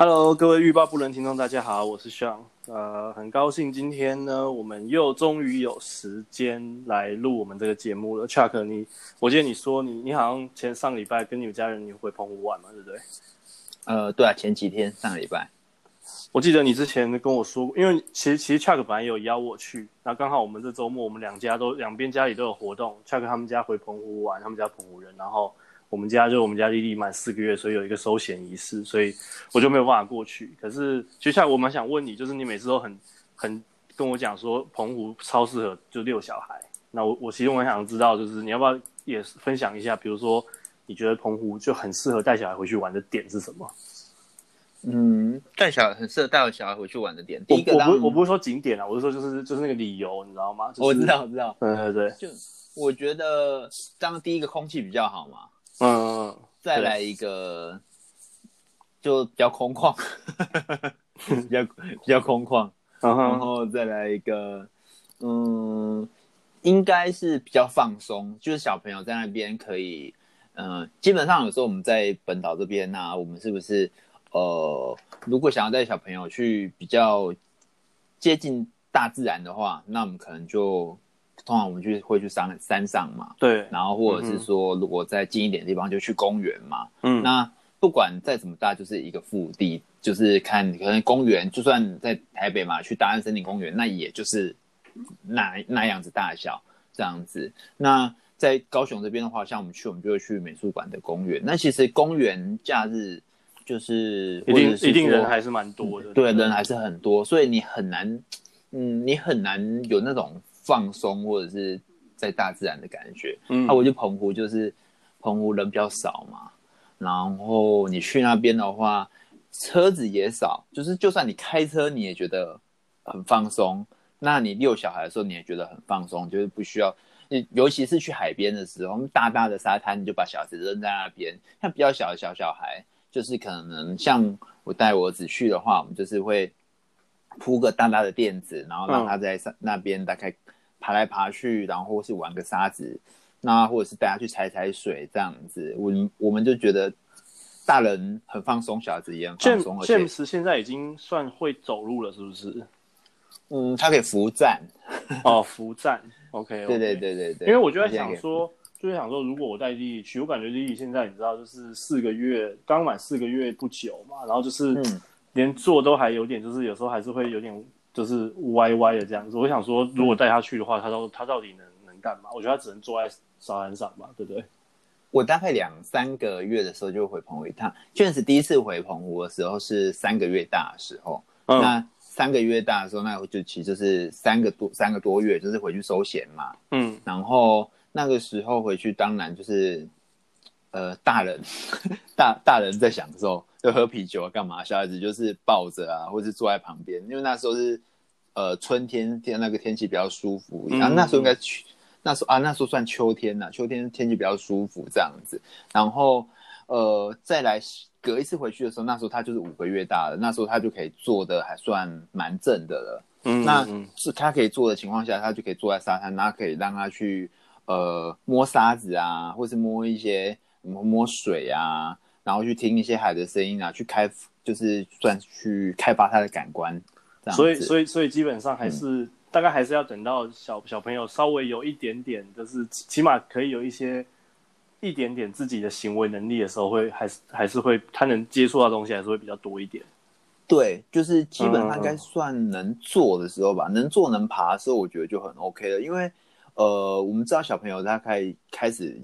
Hello，各位欲罢不能听众，大家好，我是 Sean。呃，很高兴今天呢，我们又终于有时间来录我们这个节目了。Chuck，你，我记得你说你，你好像前上礼拜跟你们家人你回澎湖玩嘛，对不对？呃，对啊，前几天上礼拜。我记得你之前跟我说，因为其实其实 Chuck 本来有邀我去，那刚好我们这周末我们两家都两边家里都有活动，Chuck 他们家回澎湖玩，他们家澎湖人，然后我们家就我们家莉莉满四个月，所以有一个收涎仪式，所以我就没有办法过去。可是其实 Chuck 我蛮想问你，就是你每次都很很跟我讲说澎湖超适合就遛小孩，那我我其实我想知道，就是你要不要也分享一下，比如说你觉得澎湖就很适合带小孩回去玩的点是什么？嗯，带小孩很适合带小孩回去玩的点。第一个，我不我不是说景点啊，我是说就是就是那个理由，你知道吗？就是、我知道，我知道。对对对，就我觉得当第一个空气比较好嘛。嗯。再来一个，就比较空旷，比较比较空旷。然后再来一个，嗯，应该是比较放松，就是小朋友在那边可以，嗯，基本上有时候我们在本岛这边啊，我们是不是？呃，如果想要带小朋友去比较接近大自然的话，那我们可能就通常我们去会去山山上嘛。对。然后或者是说，如果再近一点的地方，就去公园嘛。嗯。那不管再怎么大，就是一个腹地，就是看可能公园，就算在台北嘛，去大安森林公园，那也就是那那样子大小这样子。那在高雄这边的话，像我们去，我们就会去美术馆的公园。那其实公园假日。就是一定一定人还是蛮多的，对，人还是很多，所以你很难，嗯，你很难有那种放松或者是在大自然的感觉。嗯，那我就澎湖就是澎湖人比较少嘛，然后你去那边的话，车子也少，就是就算你开车你也觉得很放松，那你遛小孩的时候你也觉得很放松，就是不需要，尤其是去海边的时候，大大的沙滩你就把小孩子扔在那边，像比较小的小小孩。就是可能像我带我儿子去的话，我们就是会铺个大大的垫子，然后让他在那边大概爬来爬去，然后或是玩个沙子，那或者是带他去踩踩水这样子。我我们就觉得大人很放松，小孩子也很放松。James 现在已经算会走路了，是不是？嗯，他可以扶站。哦，扶站。OK，对对对对对。因为我就在想说。就是想说，如果我带弟弟去，我感觉弟弟现在你知道，就是四个月刚满四个月不久嘛，然后就是连坐都还有点，就是有时候还是会有点就是歪歪的这样子。我想说，如果带他去的话，他到他到底能能干嘛？我觉得他只能坐在沙滩上吧，对不对？我大概两三个月的时候就回澎湖一趟，确实第一次回澎湖的时候是三个月大的时候。嗯、那三个月大的时候，那就其实就是三个多三个多月，就是回去收钱嘛。嗯，然后。那个时候回去，当然就是，呃，大人，大大人在享受，就喝啤酒啊，干嘛？小孩子就是抱着啊，或者是坐在旁边，因为那时候是，呃，春天天那个天气比较舒服，然后那时候应该去，那时候啊，那时候算秋天呐，秋天天气比较舒服这样子，然后，呃，再来隔一次回去的时候，那时候他就是五个月大了，那时候他就可以坐的还算蛮正的了，嗯，那是他可以坐的情况下，他就可以坐在沙滩，那可以让他去。呃，摸沙子啊，或是摸一些摸摸水啊，然后去听一些海的声音啊，去开就是算去开发他的感官。所以，所以，所以基本上还是、嗯、大概还是要等到小小朋友稍微有一点点，就是起码可以有一些一点点自己的行为能力的时候会，会还是还是会他能接触到东西还是会比较多一点。对，就是基本上应该算能坐的时候吧，嗯、能坐能爬的时候，我觉得就很 OK 了，因为。呃，我们知道小朋友他可以开始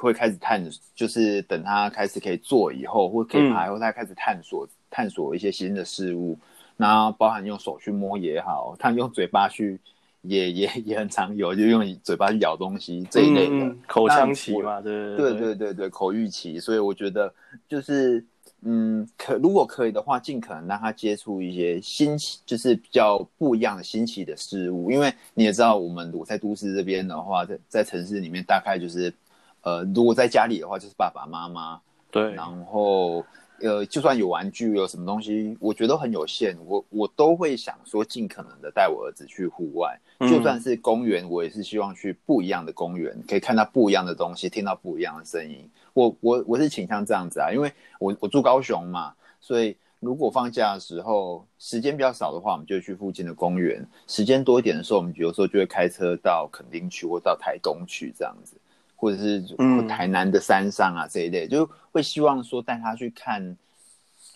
会开始探，就是等他开始可以做以后，或可以爬以后，他开始探索、嗯、探索一些新的事物，然后包含用手去摸也好，他用嘴巴去也 也也很常有，就用嘴巴去咬东西这一类的、嗯、口腔期嘛，对对对对对对口欲期，所以我觉得就是。嗯，可如果可以的话，尽可能让他接触一些新奇，就是比较不一样的新奇的事物。因为你也知道，我们我在都市这边的话，在在城市里面，大概就是，呃，如果在家里的话，就是爸爸妈妈。对。然后，呃，就算有玩具，有什么东西，我觉得很有限。我我都会想说，尽可能的带我儿子去户外，嗯、就算是公园，我也是希望去不一样的公园，可以看到不一样的东西，听到不一样的声音。我我我是倾向这样子啊，因为我我住高雄嘛，所以如果放假的时候时间比较少的话，我们就去附近的公园；时间多一点的时候，我们有时候就会开车到垦丁去，或到台东去这样子，或者是台南的山上啊这一类，嗯、就会希望说带他去看，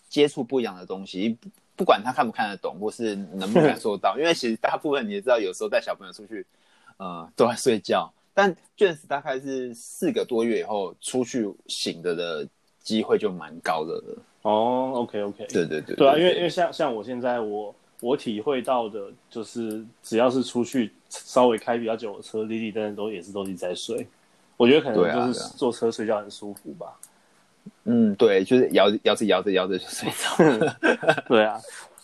接触不一样的东西，不管他看不看得懂，或是能不能感受到。因为其实大部分你也知道，有时候带小朋友出去，呃，都在睡觉。但 James 大概是四个多月以后出去醒着的机会就蛮高的了。哦、oh，OK OK，对对对，对啊，因为因为像像我现在我我体会到的就是，只要是出去稍微开比较久的车，滴滴登都也是都是在睡。我觉得可能就是坐车睡觉很舒服吧。嗯，对，就是摇摇着摇着摇着就睡着。对啊，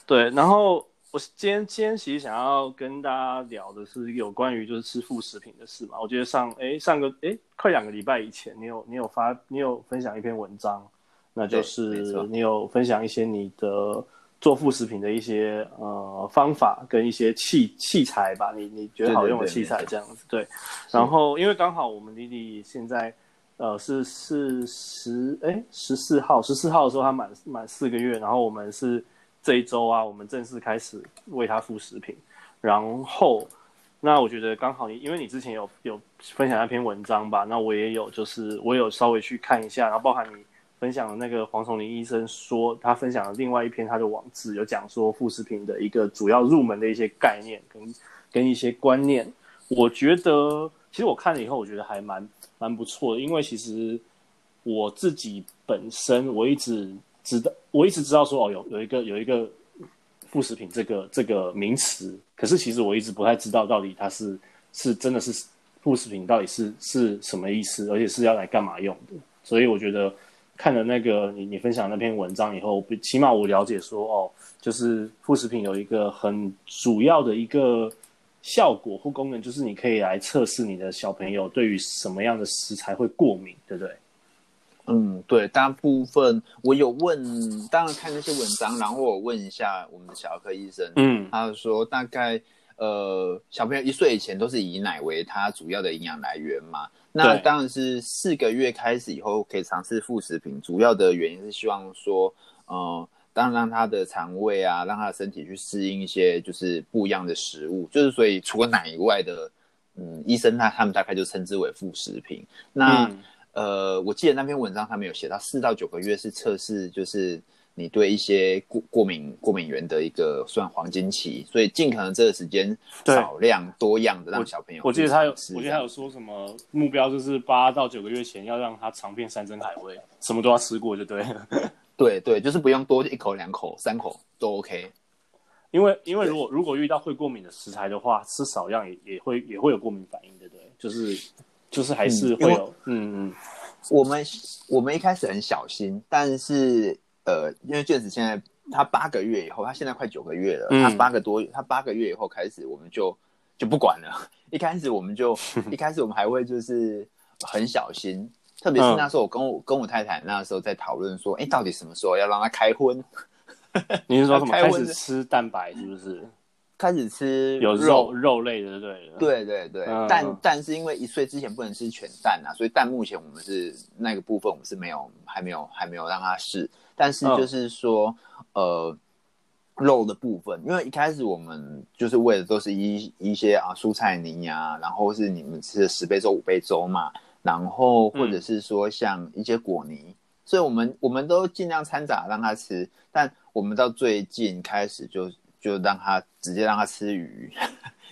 对。然后我今天今天其实想要跟大家聊的是有关于就是吃副食品的事嘛。我觉得上哎上个哎快两个礼拜以前，你有你有发你有分享一篇文章。那就是你有分享一些你的做副食品的一些呃方法跟一些器器材吧，你你觉得好用的器材这样子对。然后因为刚好我们弟弟现在呃是是十哎十四号十四号的时候他满满四个月，然后我们是这一周啊，我们正式开始喂他副食品。然后那我觉得刚好你因为你之前有有分享那篇文章吧，那我也有就是我有稍微去看一下，然后包含你。分享了那个黄崇林医生说，他分享了另外一篇他的网志，有讲说副食品的一个主要入门的一些概念跟跟一些观念。我觉得，其实我看了以后，我觉得还蛮蛮不错的，因为其实我自己本身我一直知道，我一直知道说哦，有有一个有一个副食品这个这个名词，可是其实我一直不太知道到底它是是真的是副食品到底是是什么意思，而且是要来干嘛用的，所以我觉得。看了那个你你分享那篇文章以后，起码我了解说哦，就是副食品有一个很主要的一个效果或功能，就是你可以来测试你的小朋友对于什么样的食材会过敏，对不对？嗯，对，大部分我有问，当然看那些文章，然后我问一下我们的小儿科医生，嗯，他说大概呃小朋友一岁以前都是以奶为他主要的营养来源嘛。那当然是四个月开始以后可以尝试副食品，主要的原因是希望说，呃，当然让他的肠胃啊，让他的身体去适应一些就是不一样的食物，就是所以除了奶以外的，嗯，医生他他们大概就称之为副食品。那、嗯、呃，我记得那篇文章他们有写到四到九个月是测试，就是。你对一些过过敏过敏源的一个算黄金期，所以尽可能这个时间少量多样的让小朋友我。我记得他有，我记得他有说什么目标就是八到九个月前要让他尝遍山珍海味，什么都要吃过就对了。对对，就是不用多一口两口三口都 OK。因为因为如果如果遇到会过敏的食材的话，吃少量也也会也会有过敏反应的，对，就是就是还是会有嗯嗯。我们我们一开始很小心，但是。呃，因为 James 现在他八个月以后，他现在快九个月了。嗯、他八个多，他八个月以后开始，我们就就不管了。一开始我们就 一开始我们还会就是很小心，特别是那时候我跟我、嗯、跟我太太那时候在讨论说，哎，到底什么时候要让他开荤？你是说什么？开始吃蛋白是不是？开始吃有肉肉类的，对对对对。嗯、但但是因为一岁之前不能吃全蛋啊，所以蛋目前我们是那个部分我们是没有还没有还没有让他试。但是就是说，哦、呃，肉的部分，因为一开始我们就是喂的都是一一些啊蔬菜泥啊，然后是你们吃的十倍粥、五倍粥嘛，然后或者是说像一些果泥，嗯、所以我们我们都尽量掺杂让他吃。但我们到最近开始就就让他直接让他吃鱼，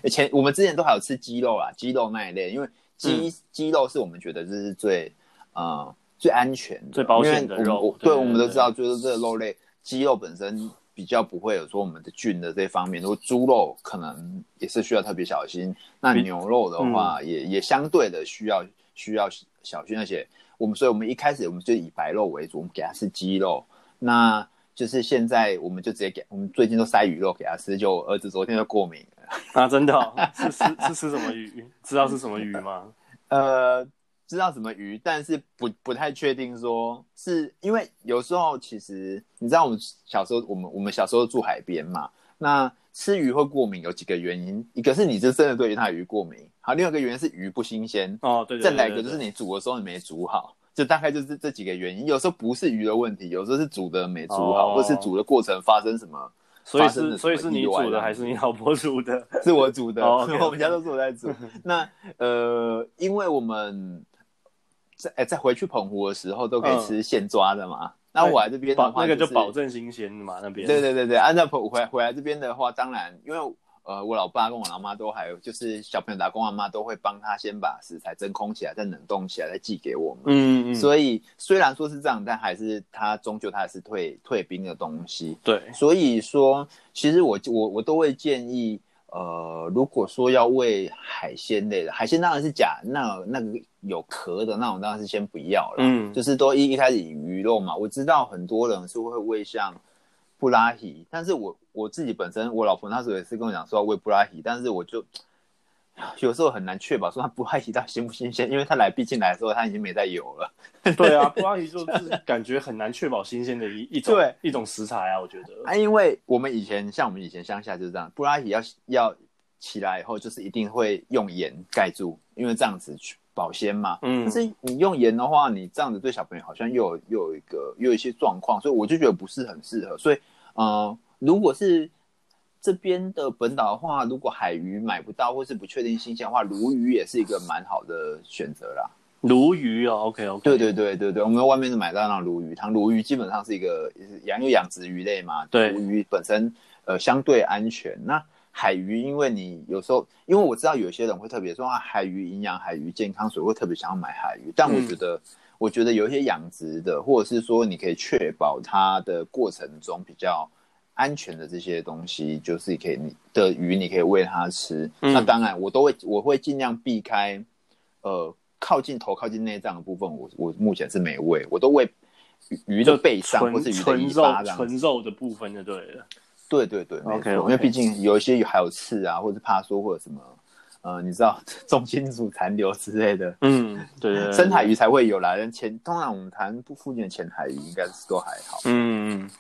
以 前我们之前都还有吃鸡肉啊，鸡肉那一类，因为鸡鸡、嗯、肉是我们觉得这是最呃。最安全、最保险的肉，对，我们都知道，就是这个肉类，鸡肉本身比较不会有说我们的菌的这方面。如果猪肉可能也是需要特别小心，那牛肉的话也、嗯、也相对的需要需要小心。而且我们，所以我们一开始我们就以白肉为主，我们给它吃鸡肉。那就是现在我们就直接给我们最近都塞鱼肉给他吃，就我儿子昨天就过敏了 啊，真的、哦？是吃是吃什么鱼？知道是什么鱼吗？呃。知道什么鱼，但是不不太确定说，是因为有时候其实你知道，我们小时候我们我们小时候住海边嘛，那吃鱼会过敏有几个原因，一个是你是真的对于它鱼过敏，好，另外一个原因是鱼不新鲜哦，对，对，对，对，对，再来一个就是你煮的时候你没煮好，就大概就是这几个原因。有时候不是鱼的问题，有时候是煮的没煮好，哦、或是煮的过程发生什么。所以是所以是你煮的还是你老婆煮的？是我煮的，我们家都是我在煮。那呃，因为我们在哎在回去澎湖的时候都可以吃现抓的嘛。嗯、那我来这边的话、就是，那个就保证新鲜的嘛，那边。对对对对，按照澎回回来这边的话，当然因为。呃，我老爸跟我老妈都还有，就是小朋友的阿公阿妈都会帮他先把食材真空起来，再冷冻起来，再寄给我们。嗯嗯。所以虽然说是这样，但还是他终究他还是退退冰的东西。对。所以说，其实我我我都会建议，呃，如果说要喂海鲜类的，海鲜当然是假，那那个有壳的那种当然是先不要了。嗯。就是都一一开始以鱼肉嘛，我知道很多人是会喂像。布拉提，但是我我自己本身，我老婆那时候也是跟我讲说要喂布拉提，但是我就 有时候很难确保说它布拉提到新不新鲜，因为它来毕竟来的时候它已经没在游了。对啊，布拉提就是感觉很难确保新鲜的一一种对。一种食材啊，我觉得。啊，因为我们以前像我们以前乡下就是这样，布拉提要要起来以后就是一定会用盐盖住，因为这样子去保鲜嘛。嗯，可是你用盐的话，你这样子对小朋友好像又有又有一个又有一些状况，所以我就觉得不是很适合，所以。呃，如果是这边的本岛的话，如果海鱼买不到或是不确定新鲜的话，鲈鱼也是一个蛮好的选择啦。鲈鱼哦，OK OK，对对对对对，我们在外面是买到那种鲈鱼汤，鲈鱼基本上是一个养有养殖鱼类嘛，对，鲈鱼本身呃相对安全。那海鱼，因为你有时候，因为我知道有些人会特别说啊，海鱼营养，海鱼健康，所以会特别想要买海鱼，但我觉得。嗯我觉得有一些养殖的，或者是说你可以确保它的过程中比较安全的这些东西，就是可以你的鱼，你可以喂它吃。嗯、那当然，我都会我会尽量避开，呃，靠近头、靠近内脏的部分，我我目前是没喂，我都喂鱼的背上或是鱼的尾巴纯肉的部分就对了。对对对，OK，因为毕竟有一些还有刺啊，或者怕说或者什么。呃，你知道 重金属残留之类的，嗯，对，对，对，深海鱼才会有啦。人浅，通常我们谈附近的浅海鱼应该是都还好。嗯嗯。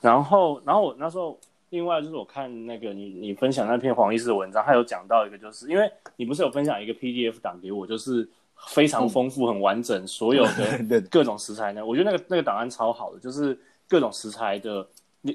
然后，然后我那时候，另外就是我看那个你你分享那篇黄医师的文章，他有讲到一个，就是因为你不是有分享一个 PDF 档给我，就是非常丰富、很完整，所有的 各种食材呢。我觉得那个那个档案超好的，就是各种食材的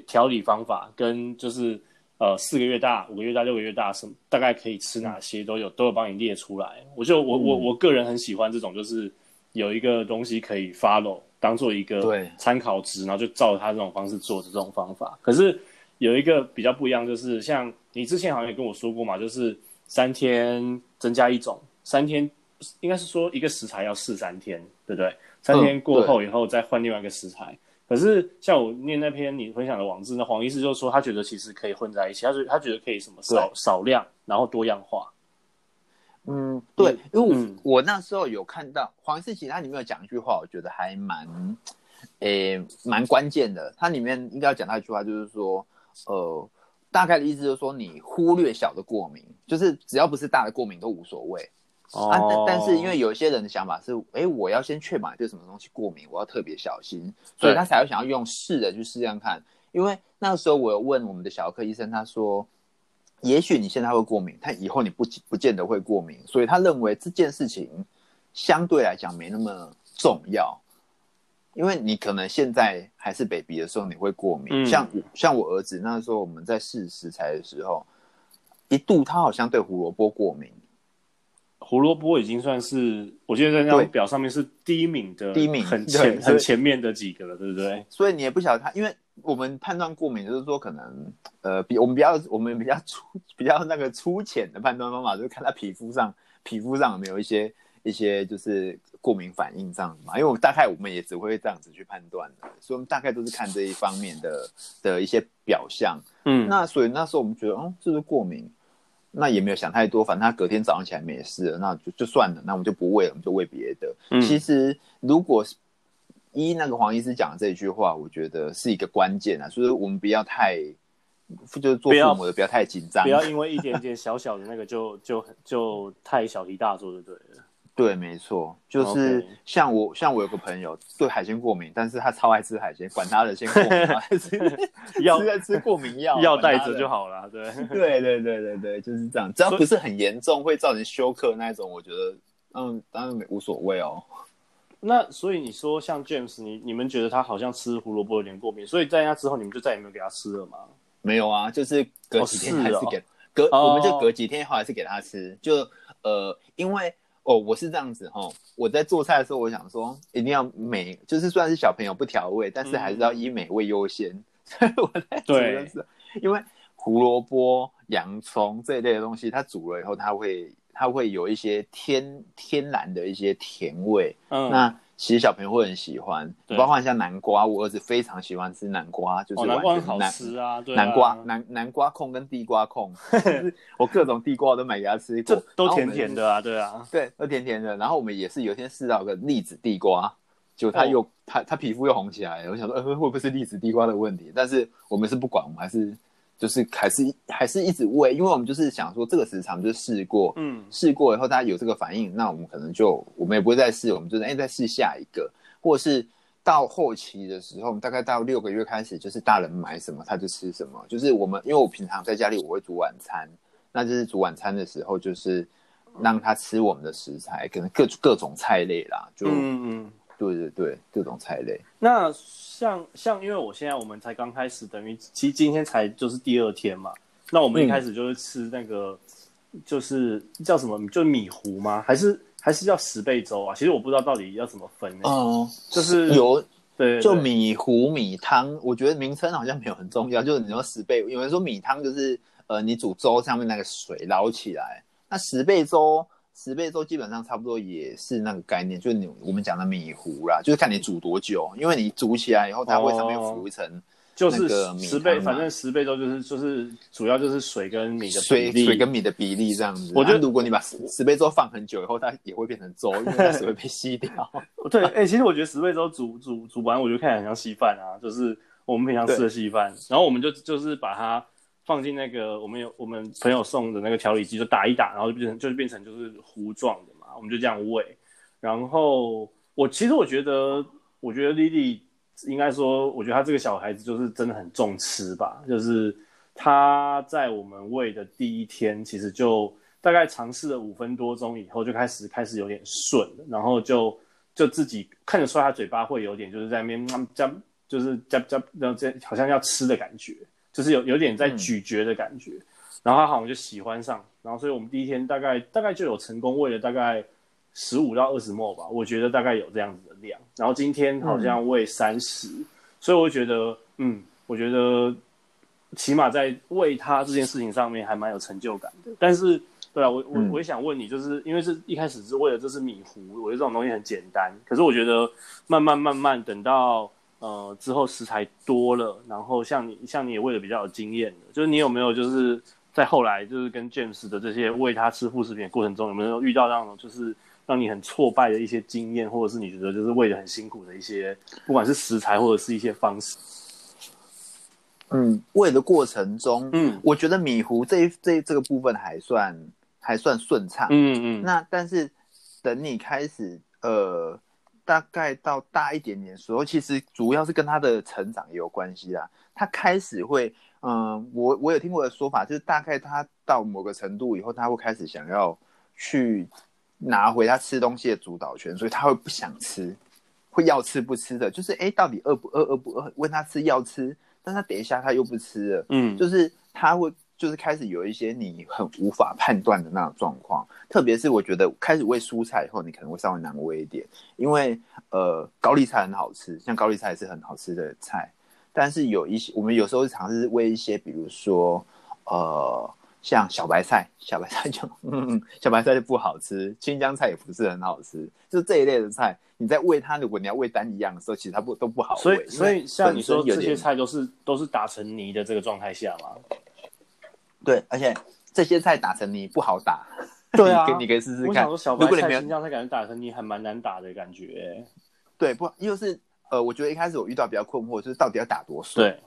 调理方法跟就是。呃，四个月大、五个月大、六个月大，什么大概可以吃哪些都有，都有帮你列出来。我就我我我个人很喜欢这种，就是有一个东西可以 follow，当做一个参考值，然后就照他这种方式做的这种方法。可是有一个比较不一样，就是像你之前好像也跟我说过嘛，就是三天增加一种，三天应该是说一个食材要试三天，对不对？三天过后以后再换另外一个食材。可是像我念那篇你分享的网志，那黄医师就说他觉得其实可以混在一起，他觉得他觉得可以什么少少量，然后多样化。嗯，对，因为我、嗯、我那时候有看到黄医师其实他里面有讲一句话，我觉得还蛮，诶、欸，蛮关键的。他里面应该要讲到一句话，就是说，呃，大概的意思就是说，你忽略小的过敏，就是只要不是大的过敏都无所谓。哦、啊，但但是因为有一些人的想法是，哎、欸，我要先确保对什么东西过敏，我要特别小心，所以他才会想要用试的去试这样看。因为那个时候我有问我们的小儿科医生，他说，也许你现在会过敏，但以后你不不见得会过敏，所以他认为这件事情相对来讲没那么重要，因为你可能现在还是 baby 的时候你会过敏，嗯、像像我儿子那时候我们在试食材的时候，一度他好像对胡萝卜过敏。胡萝卜已经算是，我觉得在那张表上面是第一名的，第一名很前很前面的几个了，对不对？所以你也不晓得他，因为我们判断过敏就是说，可能呃，比我们比较我们比较粗比较那个粗浅的判断方法，就是看他皮肤上皮肤上有没有一些一些就是过敏反应这样子嘛。因为我们大概我们也只会这样子去判断的，所以我们大概都是看这一方面的的一些表象。嗯，那所以那时候我们觉得，哦，这是过敏。那也没有想太多，反正他隔天早上起来没事了，那就就算了，那我们就不喂了，我们就喂别的。嗯、其实，如果依那个黄医师讲的这一句话，我觉得是一个关键啊，所以我们不要太，就是做父母的不要太紧张，不要因为一点点小小的那个就就就太小题大做就对了。对，没错，就是像我，Okay. 像我有个朋友对海鲜过敏，但是他超爱吃海鲜，管他的，先过敏，还是 要吃吃过敏药，药带着就好了。对，对，对，对，对，对，就是这样。只要不是很严重，会造成休克那种，我觉得，嗯，当然没无所谓哦。那所以你说像 James，你你们觉得他好像吃胡萝卜有点过敏，所以在那之后你们就再也没有给他吃了吗？没有啊，就是隔几天还是给、哦是哦、隔，哦、我们就隔几天后还是给他吃，就呃，因为哦，我是这样子哈，我在做菜的时候，我想说一定要美，就是虽然是小朋友不调味，但是还是要以美味优先，嗯、所以我在煮的时候，因为胡萝卜、洋葱这一类的东西，它煮了以后，它会。它会有一些天天然的一些甜味，嗯，那其实小朋友会很喜欢，包括像南瓜，我儿子非常喜欢吃南瓜，就是南瓜好吃啊，对，南瓜南南瓜控跟地瓜控，我各种地瓜我都买给他吃，这都甜甜的啊，对啊，对，都甜甜的。然后我们也是有一天试到个栗子地瓜，就他又他他皮肤又红起来了，我想说，呃，会不会是栗子地瓜的问题？但是我们是不管，我们还是。就是还是还是一直喂，因为我们就是想说这个时长就试过，嗯，试过以后大家有这个反应，那我们可能就我们也不会再试，我们就是哎再试下一个，或者是到后期的时候，大概到六个月开始，就是大人买什么他就吃什么，就是我们因为我平常在家里我会煮晚餐，那就是煮晚餐的时候就是让他吃我们的食材，可能各各种菜类啦，就嗯嗯。对对对，各种菜类。那像像，因为我现在我们才刚开始，等于其实今天才就是第二天嘛。那我们一开始就是吃那个，嗯、就是叫什么，就是米糊吗？还是还是叫十倍粥啊？其实我不知道到底要怎么分呢。哦、嗯，就是有对，对，就米糊米汤，我觉得名称好像没有很重要。就是你说十倍，有人说米汤就是呃，你煮粥上面那个水捞起来，那十倍粥。十倍粥基本上差不多也是那个概念，就是你我们讲的米糊啦，就是看你煮多久，因为你煮起来以后它会上面浮一层，就是十倍，反正十倍粥就是就是主要就是水跟米的比例水水跟米的比例这样子。我觉得如果你把十倍粥放很久以后，它也会变成粥，因为它水会被吸掉。对，哎、欸，其实我觉得十倍粥煮煮煮完，我觉得看起来很像稀饭啊，就是我们平常吃的稀饭，然后我们就就是把它。放进那个我们有我们朋友送的那个调理机，就打一打，然后就变成就是变成就是糊状的嘛，我们就这样喂。然后我其实我觉得，我觉得 Lily 应该说，我觉得他这个小孩子就是真的很重吃吧，就是他在我们喂的第一天，其实就大概尝试了五分多钟以后，就开始开始有点顺，然后就就自己看得出来，他嘴巴会有点就是在那边夹，就是夹夹，然后这好像要吃的感觉。就是有有点在咀嚼的感觉，嗯，然后他好像就喜欢上，然后所以我们第一天大概大概就有成功喂了大概十五到二十 ml 吧，我觉得大概有这样子的量，然后今天好像喂三十，所以我觉得嗯，我觉得起码在喂它这件事情上面还蛮有成就感的。但是对啊，我我我也想问你，就是因为是一开始是为了这是米糊，我觉得这种东西很简单，可是我觉得慢慢慢慢等到。呃，之后食材多了，然后像你，像你也喂的比较有经验的，就是你有没有就是在后来就是跟 James 的这些喂他吃副食品的过程中，有没有遇到那种就是让你很挫败的一些经验，或者是你觉得就是喂的很辛苦的一些，不管是食材或者是一些方式？嗯，喂的过程中，嗯，我觉得米糊这这这个部分还算还算顺畅，嗯嗯。那但是等你开始呃。大概到大一点点的时候，其实主要是跟他的成长也有关系啦。他开始会，嗯，我我有听过的说法，就是大概他到某个程度以后，他会开始想要去拿回他吃东西的主导权，所以他会不想吃，会要吃不吃的，就是哎，到底饿不饿，饿不饿？问他吃要吃，但他等一下他又不吃了，嗯，就是他会。就是开始有一些你很无法判断的那种状况，特别是我觉得开始喂蔬菜以后，你可能会稍微难喂一点，因为呃高丽菜很好吃，像高丽菜也是很好吃的菜，但是有一些我们有时候尝试喂一些，比如说呃像小白菜，小白菜就嗯小白菜就不好吃，青江菜也不是很好吃，就这一类的菜，你在喂它，如果你要喂单一样的时候，其实它不都不好喂。所以所以像你说这些菜都是都是打成泥的这个状态下吗？对，而且这些菜打成泥不好打。对啊，你可以试试看。如果你没有，青江菜感觉打成泥还蛮难打的感觉。对，不，又是呃，我觉得一开始我遇到比较困惑，就是到底要打多顺。对。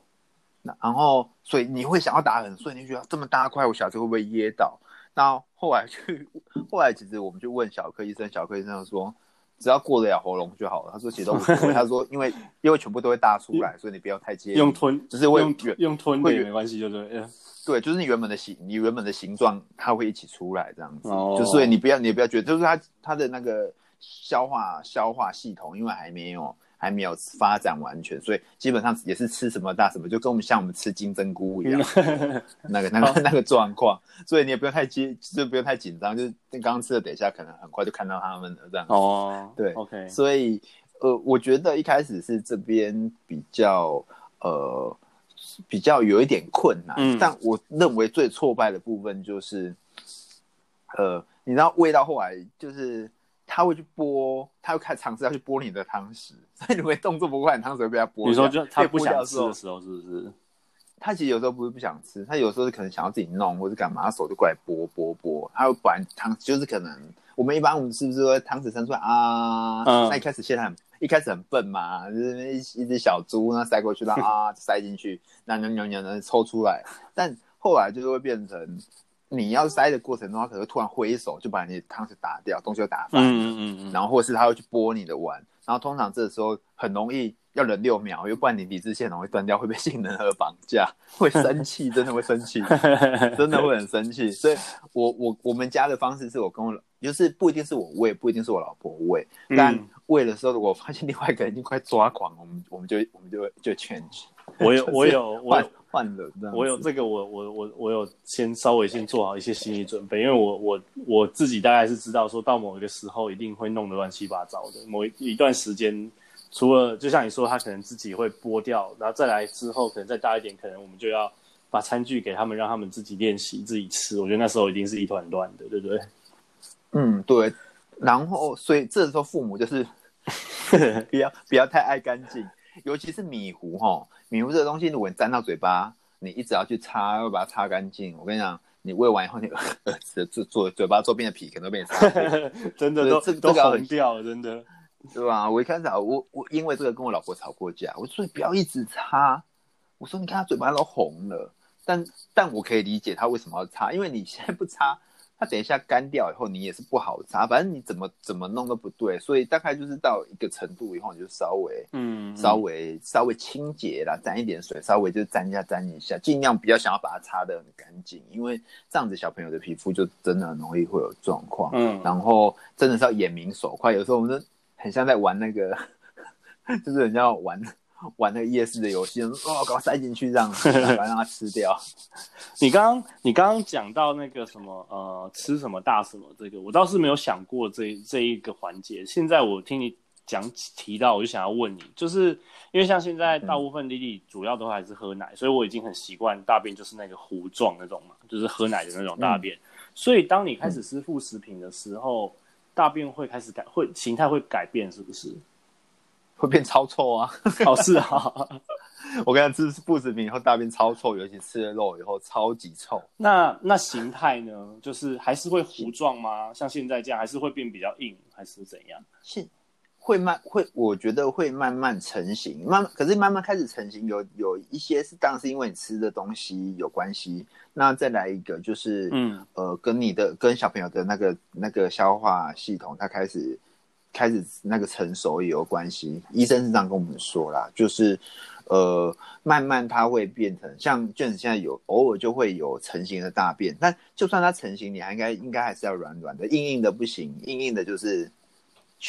那然后，所以你会想要打很顺，你觉得这么大块，我小孩会不会噎到？那后后来去，后来其实我们就问小科医生，小科医生说。只要过得了喉咙就好了。他说其实都不会。他说因为因为全部都会搭出来，所以你不要太介意。用吞，只是会用用吞会没关系，就对。对，就是你原本的形，你原本的形状，它会一起出来这样子。哦。就所以你不要，你不要觉得，就是它它的那个消化消化系统，因为还没有还没有发展完全，所以基本上也是吃什么大什么，就跟我们像我们吃金针菇一样，那个那 个那个状况，所以你也不用太紧，就不用太紧张，就是刚刚吃的，等一下可能很快就看到他们了这样子。哦，对，OK，所以呃，我觉得一开始是这边比较呃。比较有一点困难，嗯、但我认为最挫败的部分就是，呃，你知道味道后来就是他会去剥，他会开始尝试要去剥你的汤匙，所以你会动作不快，汤匙会被他剥。你说就他不想吃的时候，是不是？他其实有时候不是不想吃，他有时候可能想要自己弄或者干嘛，他手就过来拨拨拨，他会把汤就是可能我们一般我们是不是说汤匙伸出来啊？嗯、那一开始现在很。一开始很笨嘛，就是一一只小猪，那塞过去那 啊，塞进去，那扭扭扭扭抽出来。但后来就是会变成，你要塞的过程中，他可能突然挥手就把你的汤匙打掉，东西就打翻。嗯嗯嗯。然后或是他会去拨你的碗，然后通常这时候很容易要忍六秒，因为不然你理智线容易断掉，会被性能核绑架，会生气，真的会生气，真的会很生气。所以我我我们家的方式是我跟我就是不一定是我喂，不一定是我老婆喂，但。嗯喂的时候，我发现另外一个人已经快抓狂，我们我们就我们就就 change。我有我有我有换人，我有这个我我我我有先稍微先做好一些心理准备，因为我我我自己大概是知道说到某一个时候一定会弄得乱七八糟的。某一一段时间，除了就像你说，他可能自己会剥掉，然后再来之后可能再大一点，可能我们就要把餐具给他们，让他们自己练习自己吃。我觉得那时候一定是一团乱的，对不对？嗯，对。然后，所以这时候父母就是 不要不要太爱干净，尤其是米糊哈，米糊这个东西，如果你沾到嘴巴，你一直要去擦，要把它擦干净。我跟你讲，你喂完以后，你儿子的嘴嘴巴周边的皮可能都被你擦 真的都这个都红掉了，真的，对吧？我一开始我我因为这个跟我老婆吵过架，我说你不要一直擦，我说你看她嘴巴都红了，但但我可以理解她为什么要擦，因为你现在不擦。它等一下干掉以后，你也是不好擦，反正你怎么怎么弄都不对，所以大概就是到一个程度以后，你就稍微，嗯，稍微稍微清洁啦，沾一点水，稍微就沾一下沾一下，尽量不要想要把它擦得很干净，因为这样子小朋友的皮肤就真的很容易会有状况，嗯，然后真的是要眼明手快，有时候我们就很像在玩那个，就是人家玩。玩那个夜市的游戏，哦，赶快塞进去这样子，赶快让它吃掉。你刚刚你刚刚讲到那个什么呃，吃什么大什么这个，我倒是没有想过这这一个环节。现在我听你讲提到，我就想要问你，就是因为像现在大部分弟弟主要都还是喝奶，嗯、所以我已经很习惯大便就是那个糊状那种嘛，就是喝奶的那种大便。嗯、所以当你开始吃副食品的时候，嗯、大便会开始改，会形态会改变，是不是？会变超臭啊！哦，是啊，我跟你讲，吃不食品以后大便超臭，尤其吃了肉以后超级臭。那那形态呢？就是还是会糊状吗？像现在这样，还是会变比较硬，还是怎样？是会慢会，我觉得会慢慢成型，慢慢可是慢慢开始成型，有有一些是当然是因为你吃的东西有关系。那再来一个就是，嗯呃，跟你的跟小朋友的那个那个消化系统，它开始。开始那个成熟也有关系，医生是这样跟我们说啦，就是，呃，慢慢它会变成像卷子现在有偶尔就会有成型的大便，但就算它成型，你还应该应该还是要软软的，硬硬的不行，硬硬的就是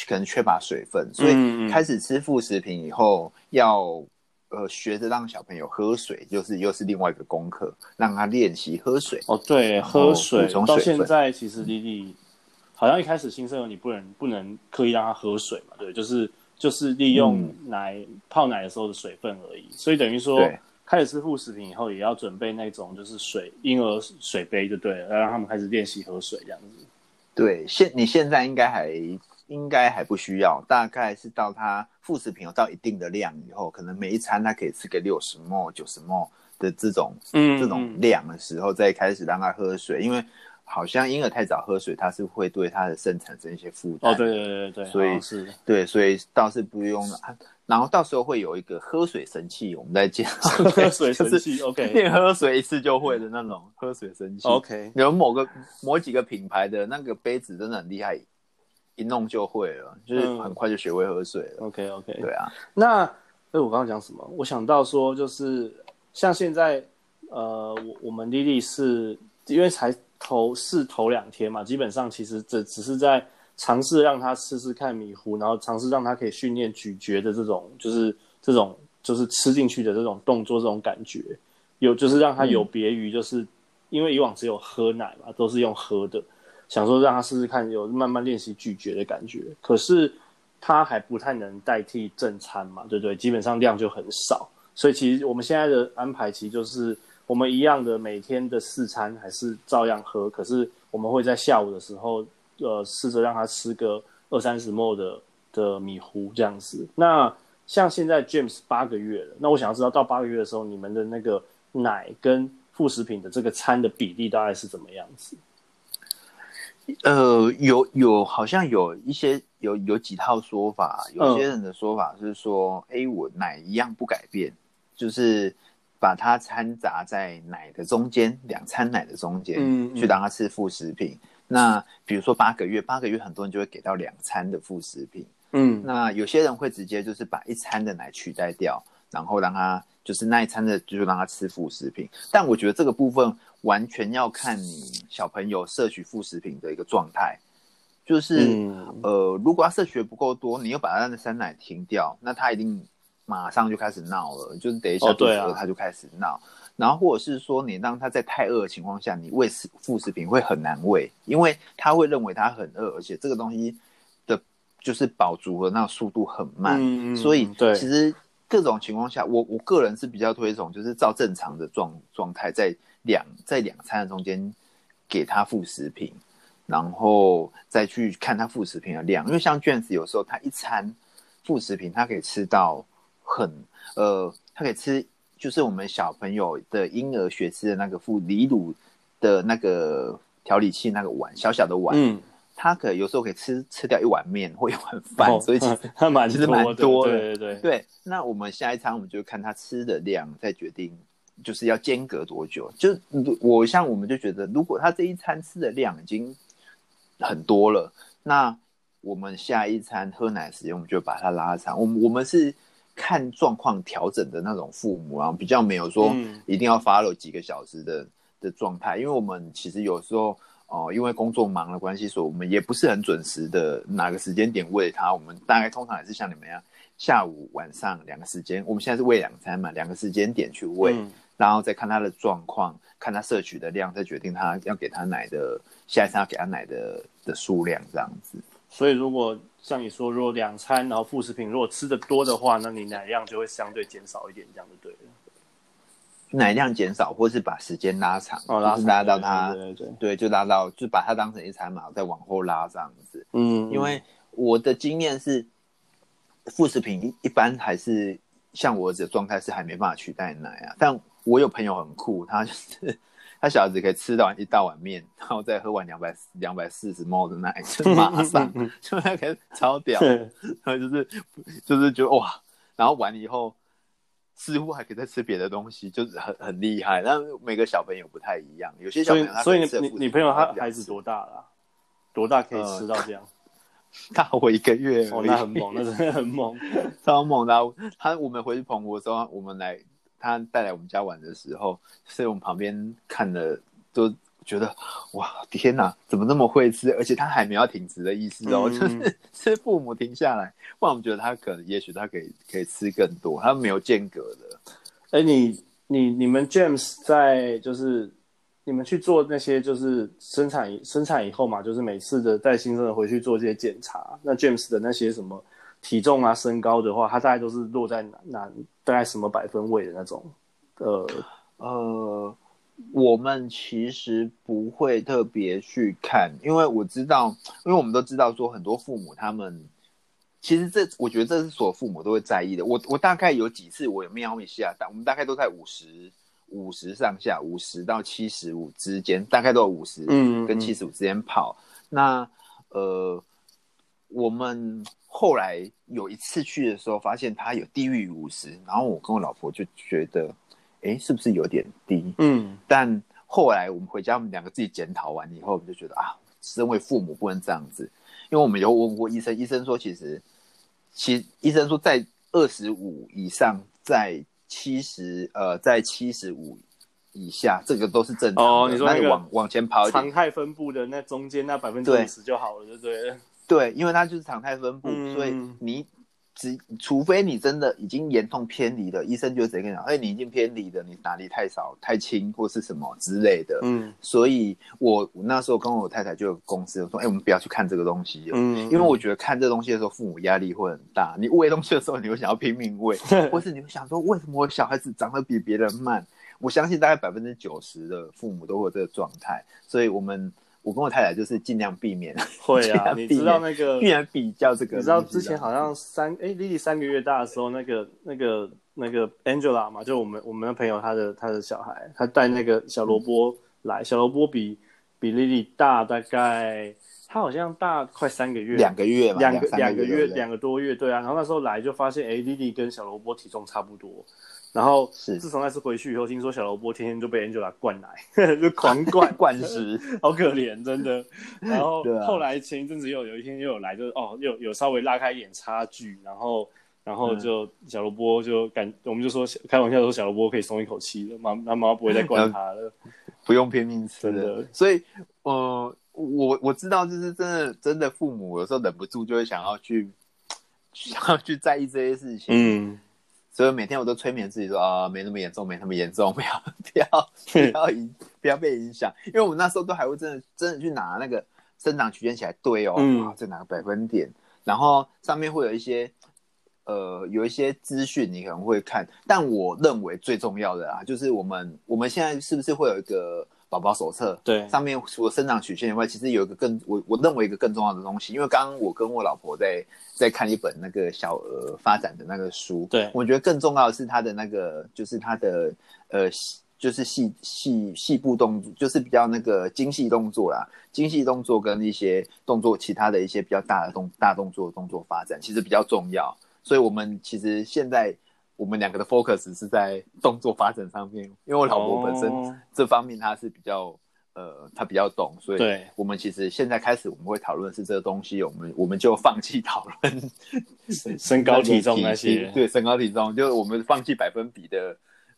可能缺乏水分，所以开始吃副食品以后，要呃学着让小朋友喝水，就是又是另外一个功课，让他练习喝水。哦，对，喝水，水到现在其实弟弟。好像一开始新生儿你不能不能刻意让他喝水嘛，对，就是就是利用奶、嗯、泡奶的时候的水分而已。所以等于说，开始吃副食品以后，也要准备那种就是水婴儿水杯，就对了，要让他们开始练习喝水这样子。对，现你现在应该还应该还不需要，大概是到他副食品有到一定的量以后，可能每一餐他可以吃个六十 ml、九十 ml 的这种嗯这种量的时候，再开始让他喝水，因为。好像婴儿太早喝水，它是会对他的肾产生一些负担。哦，对对对对，所以是，对，所以倒是不用了。然后到时候会有一个喝水神器，我们再介绍。喝水神器，OK，练 喝水一次就会的那种喝水神器。OK，有某个某几个品牌的那个杯子真的很厉害，一弄就会了，就是很快就学会喝水了。嗯、OK OK，对啊。那哎，我刚刚讲什么？我想到说，就是像现在，呃，我我们莉莉是因为才。头是头两天嘛，基本上其实这只是在尝试让他试试看米糊，然后尝试让他可以训练咀嚼的这种，就是这种就是吃进去的这种动作，这种感觉，有就是让他有别于就是、嗯、因为以往只有喝奶嘛，都是用喝的，想说让他试试看有慢慢练习咀嚼的感觉，可是他还不太能代替正餐嘛，对不对？基本上量就很少，所以其实我们现在的安排其实就是。我们一样的每天的四餐还是照样喝，可是我们会在下午的时候，呃，试着让他吃个二三十 ml 的的米糊这样子。那像现在 James 八个月了，那我想要知道到八个月的时候，你们的那个奶跟副食品的这个餐的比例大概是怎么样子？呃，有有好像有一些有有几套说法，有些人的说法是说，哎、嗯，我奶一样不改变，就是。把它掺杂在奶的中间，两餐奶的中间，嗯，去让它吃副食品。那比如说八个月，八个月很多人就会给到两餐的副食品，嗯，那有些人会直接就是把一餐的奶取代掉，然后让他就是那一餐的就让他吃副食品。但我觉得这个部分完全要看你小朋友摄取副食品的一个状态，就是、嗯、呃，如果他摄取不够多，你又把他的酸奶停掉，那他一定。马上就开始闹了，就是等一下肚子饿他就开始闹，哦啊，然后或者是说你让他在太饿的情况下，你喂食副食品会很难喂，因为他会认为他很饿，而且这个东西的就是饱足的那个速度很慢，嗯、所以其实各种情况下，我我个人是比较推崇，就是照正常的状状态，在两在两餐的中间给他副食品，然后再去看他副食品的量，因为像卷子有时候他一餐副食品他可以吃到。很呃，他可以吃，就是我们小朋友的婴儿学吃的那个副离乳的那个调理器那个碗，小小的碗，嗯，他可有时候可以吃吃掉一碗面或一碗饭，哦，所以其 实他蛮其实蛮多的，对对对，对。那我们下一餐我们就看他吃的量，再决定就是要间隔多久。就我像我们就觉得，如果他这一餐吃的量已经很多了，那我们下一餐喝奶时间我们就把它拉长。我们我们是。看状况调整的那种父母啊，比较没有说一定要 follow 几个小时的、嗯、的状态，因为我们其实有时候哦、呃，因为工作忙的关系，所以我们也不是很准时的哪个时间点喂他。我们大概通常也是像你们一样，下午晚上两个时间，我们现在是喂两餐嘛，两个时间点去喂、嗯，然后再看他的状况，看他摄取的量，再决定他要给他奶的下一餐要给他奶的的数量这样子。所以，如果像你说，如果两餐，然后副食品如果吃的多的话，那你奶量就会相对减少一点，这样就对了。奶量减少，或是把时间拉长，哦，拉拉到它，对对对，对，就拉到，就把它当成一餐嘛，再往后拉这样子。嗯，因为我的经验是，副食品一般还是像我的状态是还没办法取代奶啊，但我有朋友很酷，他就是。他小孩子可以吃到一大碗面，然后再喝完两百两百四十 ml 的奶，就马上就那个超屌，然后就是就是觉得哇，然后完了以后似乎还可以再吃别的东西，就是很很厉害。但每个小朋友不太一样，有些小朋友他所以所以你你朋友他孩子多大了？多大可以吃到这样？大、呃、我一个月，哦，那很猛，那真的很猛，超猛的。他我们回去澎湖的时候，我们来。他带来我们家玩的时候，所以我们旁边看的都觉得哇，天哪，怎么那么会吃？而且他还没有停止的意思哦，嗯、就是是父母停下来，不然我们觉得他可能，也许他可以可以吃更多，他没有间隔的。哎，你你你们 James 在就是你们去做那些就是生产生产以后嘛，就是每次的带新生儿回去做这些检查，那 James 的那些什么？体重啊，身高的话，他大概都是落在哪哪大概什么百分位的那种？呃呃，我们其实不会特别去看，因为我知道，因为我们都知道说很多父母他们其实这，我觉得这是所有父母都会在意的。我我大概有几次我有瞄一下，但我们大概都在五十五十上下，五十到七十五之间，大概都有五十嗯跟七十五之间跑。嗯嗯那呃。我们后来有一次去的时候，发现他有低于五十，然后我跟我老婆就觉得，哎，是不是有点低？嗯。但后来我们回家，我们两个自己检讨完以后，我们就觉得啊，身为父母不能这样子，因为我们有问过医生，医生说其实，其医生说在二十五以上，在七十呃，在七十五以下，这个都是正常的。哦，你说那个往往前跑一点，常态分布的那中间那百分之五十就好了，对不对？对，因为它就是常态分布，嗯、所以你。只除非你真的已经严重偏离了，医生就直接跟你讲，哎，你已经偏离了，你哪里太少、太轻或是什么之类的。嗯，所以我，我那时候跟我太太就有公司说，哎，我们不要去看这个东西。嗯，因为我觉得看这个东西的时候，父母压力会很大。你喂东西的时候，你会想要拼命喂，或是你会想说，为什么我小孩子长得比别人慢？我相信大概百分之九十的父母都会有这个状态，所以我们。我跟我太太就是尽量避免，会啊，你知道那个，避免比较这个，你知道之前好像三哎，Lily 三个月大的时候，那个那个那个 Angela 嘛，就我们我们的朋友，他的他的小孩，他带那个小萝卜来，嗯、小萝卜比比 Lily 大大概，他好像大快三个月，两个月嘛，两个两个月两个多月，对啊，然后那时候来就发现，哎，Lily 跟小萝卜体重差不多。然后自从那次回去以后，听说小萝卜天天就被 Angela 灌奶，就狂灌 灌食，好可怜，真的。然后后来前一阵子又有一天又有来，就是哦，又有稍微拉开一点差距，然后然后就小萝卜就感，我们就说开玩笑说小萝卜可以松一口气了，妈妈妈不会再灌他了，不用拼命吃了。所以呃，我我知道，就是真的真的父母有时候忍不住就会想要去想要去在意这些事情，嗯。所以每天我都催眠自己说啊，没那么严重，没那么严重，不要不要不要影不要被影响，因为我们那时候都还会真的真的去拿那个生长曲线起来对哦，嗯，在哪个百分点，然后上面会有一些呃有一些资讯你可能会看，但我认为最重要的啊，就是我们我们现在是不是会有一个。宝宝手册，对，上面除了生长曲线以外，其实有一个更我我认为一个更重要的东西，因为刚刚我跟我老婆在在看一本那个小儿发展的那个书，对，我觉得更重要的是它的那个就是它的呃就是细细细部动作，就是比较那个精细动作啦，精细动作跟一些动作其他的一些比较大的动大动作动作发展，其实比较重要，所以我们其实现在。我们两个的 focus 是在动作发展上面，因为我老婆本身这方面她是比较、oh. 呃，她比较懂，所以我们其实现在开始我们会讨论是这个东西，我们我们就放弃讨论身高体重那些，对，身高体重，就是我们放弃百分比的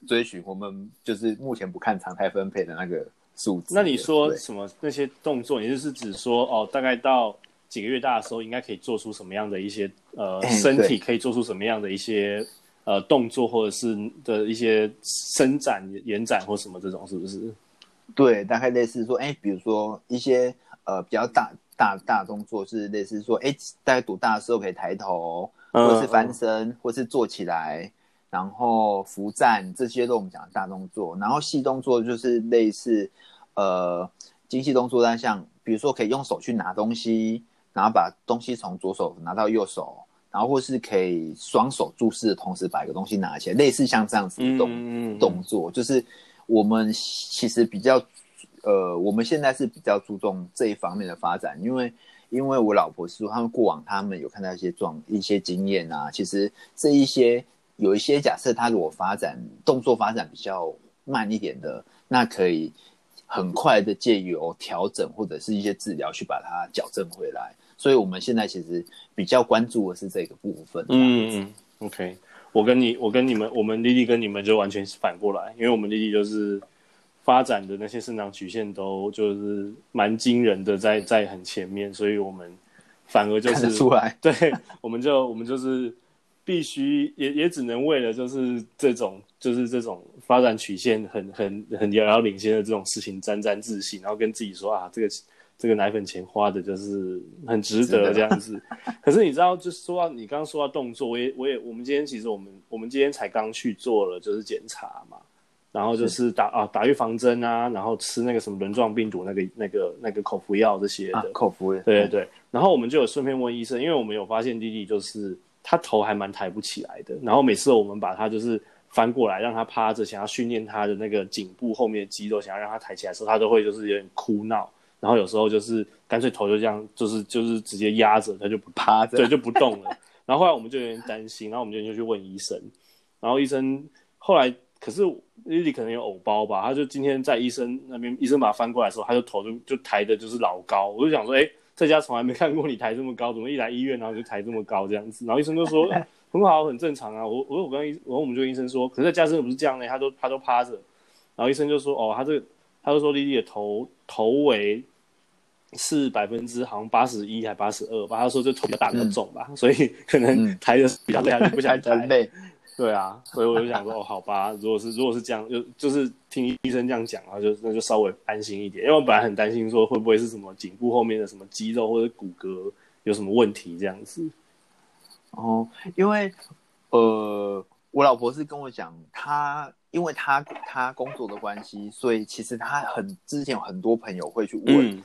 追寻，我们就是目前不看常态分配的那个数字。那你说什么那些动作，也就是指说哦，大概到几个月大的时候，应该可以做出什么样的一些呃，身体可以做出什么样的一些。呃，动作或者是的一些伸展、延展或什么这种，是不是？对，大概类似说，哎，比如说一些呃比较大大大动作，是类似说，哎，大概多大的时候可以抬头，或是翻身，嗯、或是坐起来，然后扶站，这些都我们讲的大动作。然后细动作就是类似呃精细动作，但像比如说可以用手去拿东西，然后把东西从左手拿到右手。然后或是可以双手注视的同时把一个东西拿起来，类似像这样子的动、嗯、动作，就是我们其实比较，呃，我们现在是比较注重这一方面的发展，因为因为我老婆是说他们过往他们有看到一些状一些经验啊，其实这一些有一些假设他如果发展动作发展比较慢一点的，那可以很快的借由调整或者是一些治疗去把它矫正回来。所以我们现在其实比较关注的是这个部分。嗯嗯，OK，我跟你，我跟你们，我们丽丽跟你们就完全是反过来，因为我们丽丽就是发展的那些生长曲线都就是蛮惊人的在，在在很前面，所以我们反而就是出来，对，我们就我们就是必须也也只能为了就是这种就是这种发展曲线很很很遥遥领先的这种事情沾沾自喜，然后跟自己说啊这个。这个奶粉钱花的就是很值得这样子，可是你知道，就是说到你刚刚说到动作，我也我也我们今天其实我们我们今天才刚去做了就是检查嘛，然后就是打啊打预防针啊，然后吃那个什么轮状病毒那个那个那个口服药这些的、啊、口服药，对对对，然后我们就有顺便问医生，因为我们有发现弟弟就是他头还蛮抬不起来的，然后每次我们把他就是翻过来让他趴着，想要训练他的那个颈部后面的肌肉，想要让他抬起来的时候，他都会就是有点哭闹。然后有时候就是干脆头就这样，就是就是直接压着，他就不趴着，对，就不动了。然后后来我们就有点担心，然后我们就就去问医生。然后医生后来，可是莉莉可能有偶包吧，他就今天在医生那边，医生把他翻过来的时候，他就头就就抬的就是老高。我就想说，哎，在家从来没看过你抬这么高，怎么一来医院然后就抬这么高这样子？然后医生就说 很好，很正常啊。我我我跟医，然后我们就跟医生说，可是在家真的不是这样的，他都他都趴着。然后医生就说，哦，他这个，他就说莉莉的头头围。是百分之好像八十一还八十二吧，他说这头比较大比较重吧，嗯、所以可能抬的比较累，不想 抬。累。对啊，所以我就想说，哦，好吧，如果是如果是这样，就就是听医生这样讲啊，就那就稍微安心一点，因为我本来很担心说会不会是什么颈部后面的什么肌肉或者骨骼有什么问题这样子。哦，因为呃，我老婆是跟我讲，她因为她她工作的关系，所以其实她很之前有很多朋友会去问。嗯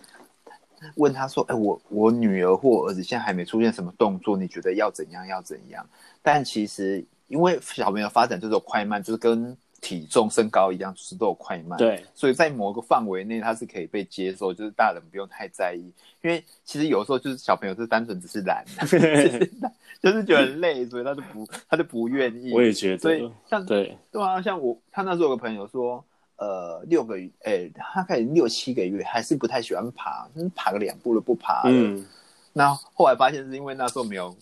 问他说：“哎、欸，我我女儿或儿子现在还没出现什么动作，你觉得要怎样？要怎样？”但其实因为小朋友发展就是有快慢，就是跟体重、身高一样，就是都有快慢。对，所以在某个范围内，他是可以被接受，就是大人不用太在意。因为其实有时候就是小朋友是单纯只是懒，就是觉得累，所以他就不他就不愿意。我也觉得，所以像对对啊，像我他那时候有个朋友说。呃，六个月，哎、欸，他开始六七个月，还是不太喜欢爬，爬个两步都不爬。嗯，那后来发现是因为那时候没有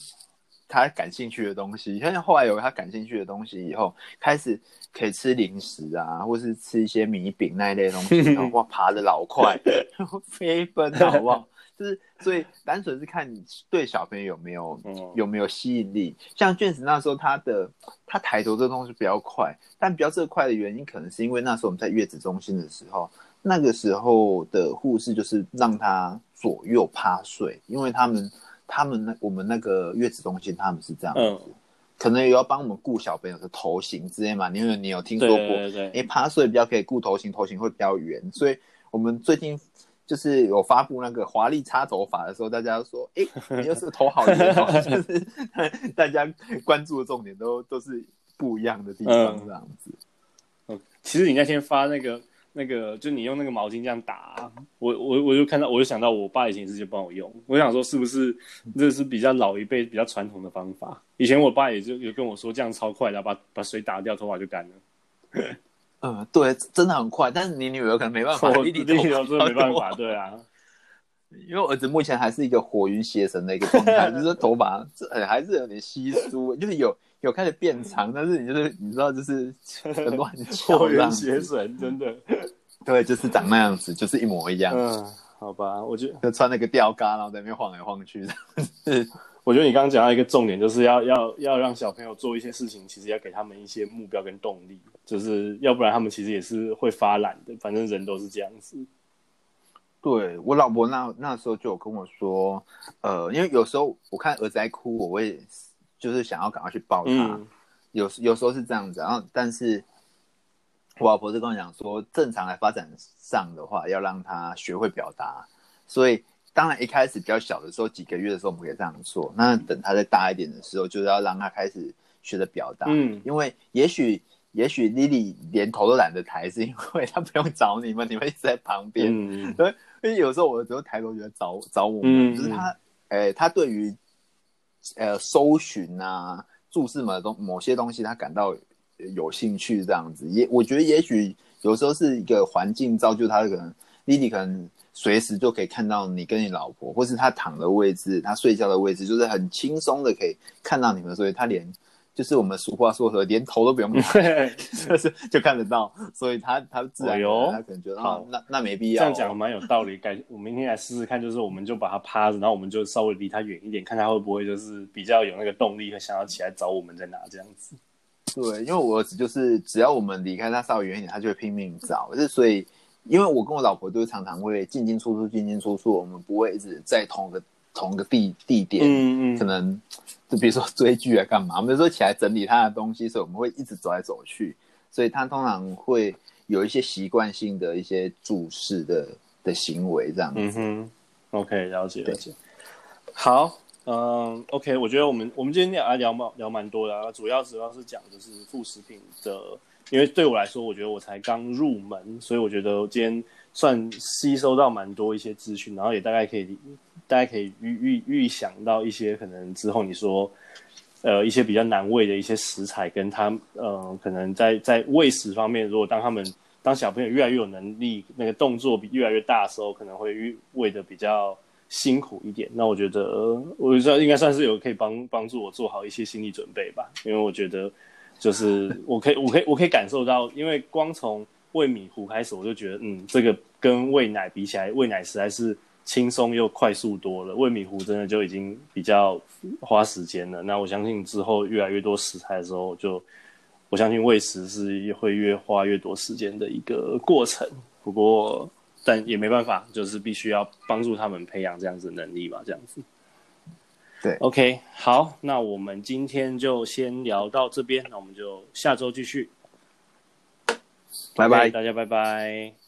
他感兴趣的东西，像后来有他感兴趣的东西以后，开始可以吃零食啊，或是吃一些米饼那一类东西，然后哇，爬的老快，飞奔，好不好？就是，所以单纯是看你对小朋友有没有、嗯、有没有吸引力。像卷子那时候，他的他抬头这个东西比较快，但比较这快的原因，可能是因为那时候我们在月子中心的时候，那个时候的护士就是让他左右趴睡，因为他们他们那我们那个月子中心他们是这样子，嗯、可能也要帮我们顾小朋友的头型之类嘛。因为你有听说过，哎、欸，趴睡比较可以顾头型，头型会比较圆，所以我们最近。就是有发布那个华丽插头法的时候，大家都说：“哎、欸，你又是个头好圆哦。” 就是 大家关注的重点都都是不一样的地方，这样子。嗯，其实你那天发那个那个，就你用那个毛巾这样打，我我我就看到，我就想到我爸以前直就帮我用。我想说，是不是这是比较老一辈、比较传统的方法？以前我爸也就有跟我说，这样超快的，把把水打掉，头发就干了。嗯，对，真的很快，但是你女儿可能没办法，我弟弟真的没办法，对啊，因为我儿子目前还是一个火云邪神的一个状态，就是头发这还是有点稀疏，就是有有开始变长，但是你就是你知道，就是很乱窍，火云邪神真的，对，就是长那样子，就是一模一样。嗯，好吧，我觉得就穿那个吊嘎，然后在那边晃来晃去的。我觉得你刚刚讲到一个重点，就是要要要让小朋友做一些事情，其实要给他们一些目标跟动力，就是要不然他们其实也是会发懒的。反正人都是这样子。对，我老婆那那时候就有跟我说，呃，因为有时候我看儿子在哭，我会就是想要赶快去抱他。嗯、有有时候是这样子，然后但是我老婆就跟我讲说，正常来发展上的话，要让他学会表达，所以。当然，一开始比较小的时候，几个月的时候，我们可以这样做。那等他再大一点的时候，就是要让他开始学着表达。嗯，因为也许，也许 Lily 连头都懒得抬，是因为他不用找你们，你们一直在旁边。嗯，所以，因为有时候我只有抬头觉得找找我们，嗯、就是他，哎、欸，他对于呃搜寻啊、注视某东某些东西，他感到有兴趣，这样子。也我觉得，也许有时候是一个环境造就他，可能 Lily 可能。随时就可以看到你跟你老婆，或是他躺的位置，他睡觉的位置，就是很轻松的可以看到你们，所以他连就是我们俗话说的，连头都不用 抬，就是就看得到，所以他他自然他可能觉得好，哦、那那没必要、哦。这样讲蛮有道理，改我明天来试试看，就是我们就把他趴着，然后我们就稍微离他远一点，看他会不会就是比较有那个动力和想要起来找我们在哪这样子。对，因为我儿子就是只要我们离开他稍微远一点，他就会拼命找，就是所以。因为我跟我老婆都常常会进进出出，进进出出，我们不会一直在同一个同一个地地点，嗯嗯，可能 就比如说追剧啊干嘛，我们有时候起来整理他的东西，所以我们会一直走来走去，所以他通常会有一些习惯性的一些注视的的行为这样子。嗯哼，OK，了解了解。好，嗯，OK，我觉得我们我们今天聊聊蛮聊蛮多的啊，主要主要是讲就是副食品的。因为对我来说，我觉得我才刚入门，所以我觉得今天算吸收到蛮多一些资讯，然后也大概可以，大家可以预预预想到一些可能之后你说，呃，一些比较难喂的一些食材，跟他呃，可能在在喂食方面，如果当他们当小朋友越来越有能力，那个动作比越来越大的时候，可能会越喂的比较辛苦一点。那我觉得，我觉得应该算是有可以帮帮助我做好一些心理准备吧，因为我觉得。就是我可以，我可以，我可以感受到，因为光从喂米糊开始，我就觉得，嗯，这个跟喂奶比起来，喂奶实在是轻松又快速多了。喂米糊真的就已经比较花时间了。那我相信之后越来越多食材的时候，就我相信喂食是会越花越多时间的一个过程。不过，但也没办法，就是必须要帮助他们培养这样子能力嘛，这样子。对，OK，好，那我们今天就先聊到这边，那我们就下周继续。拜拜，大家拜拜。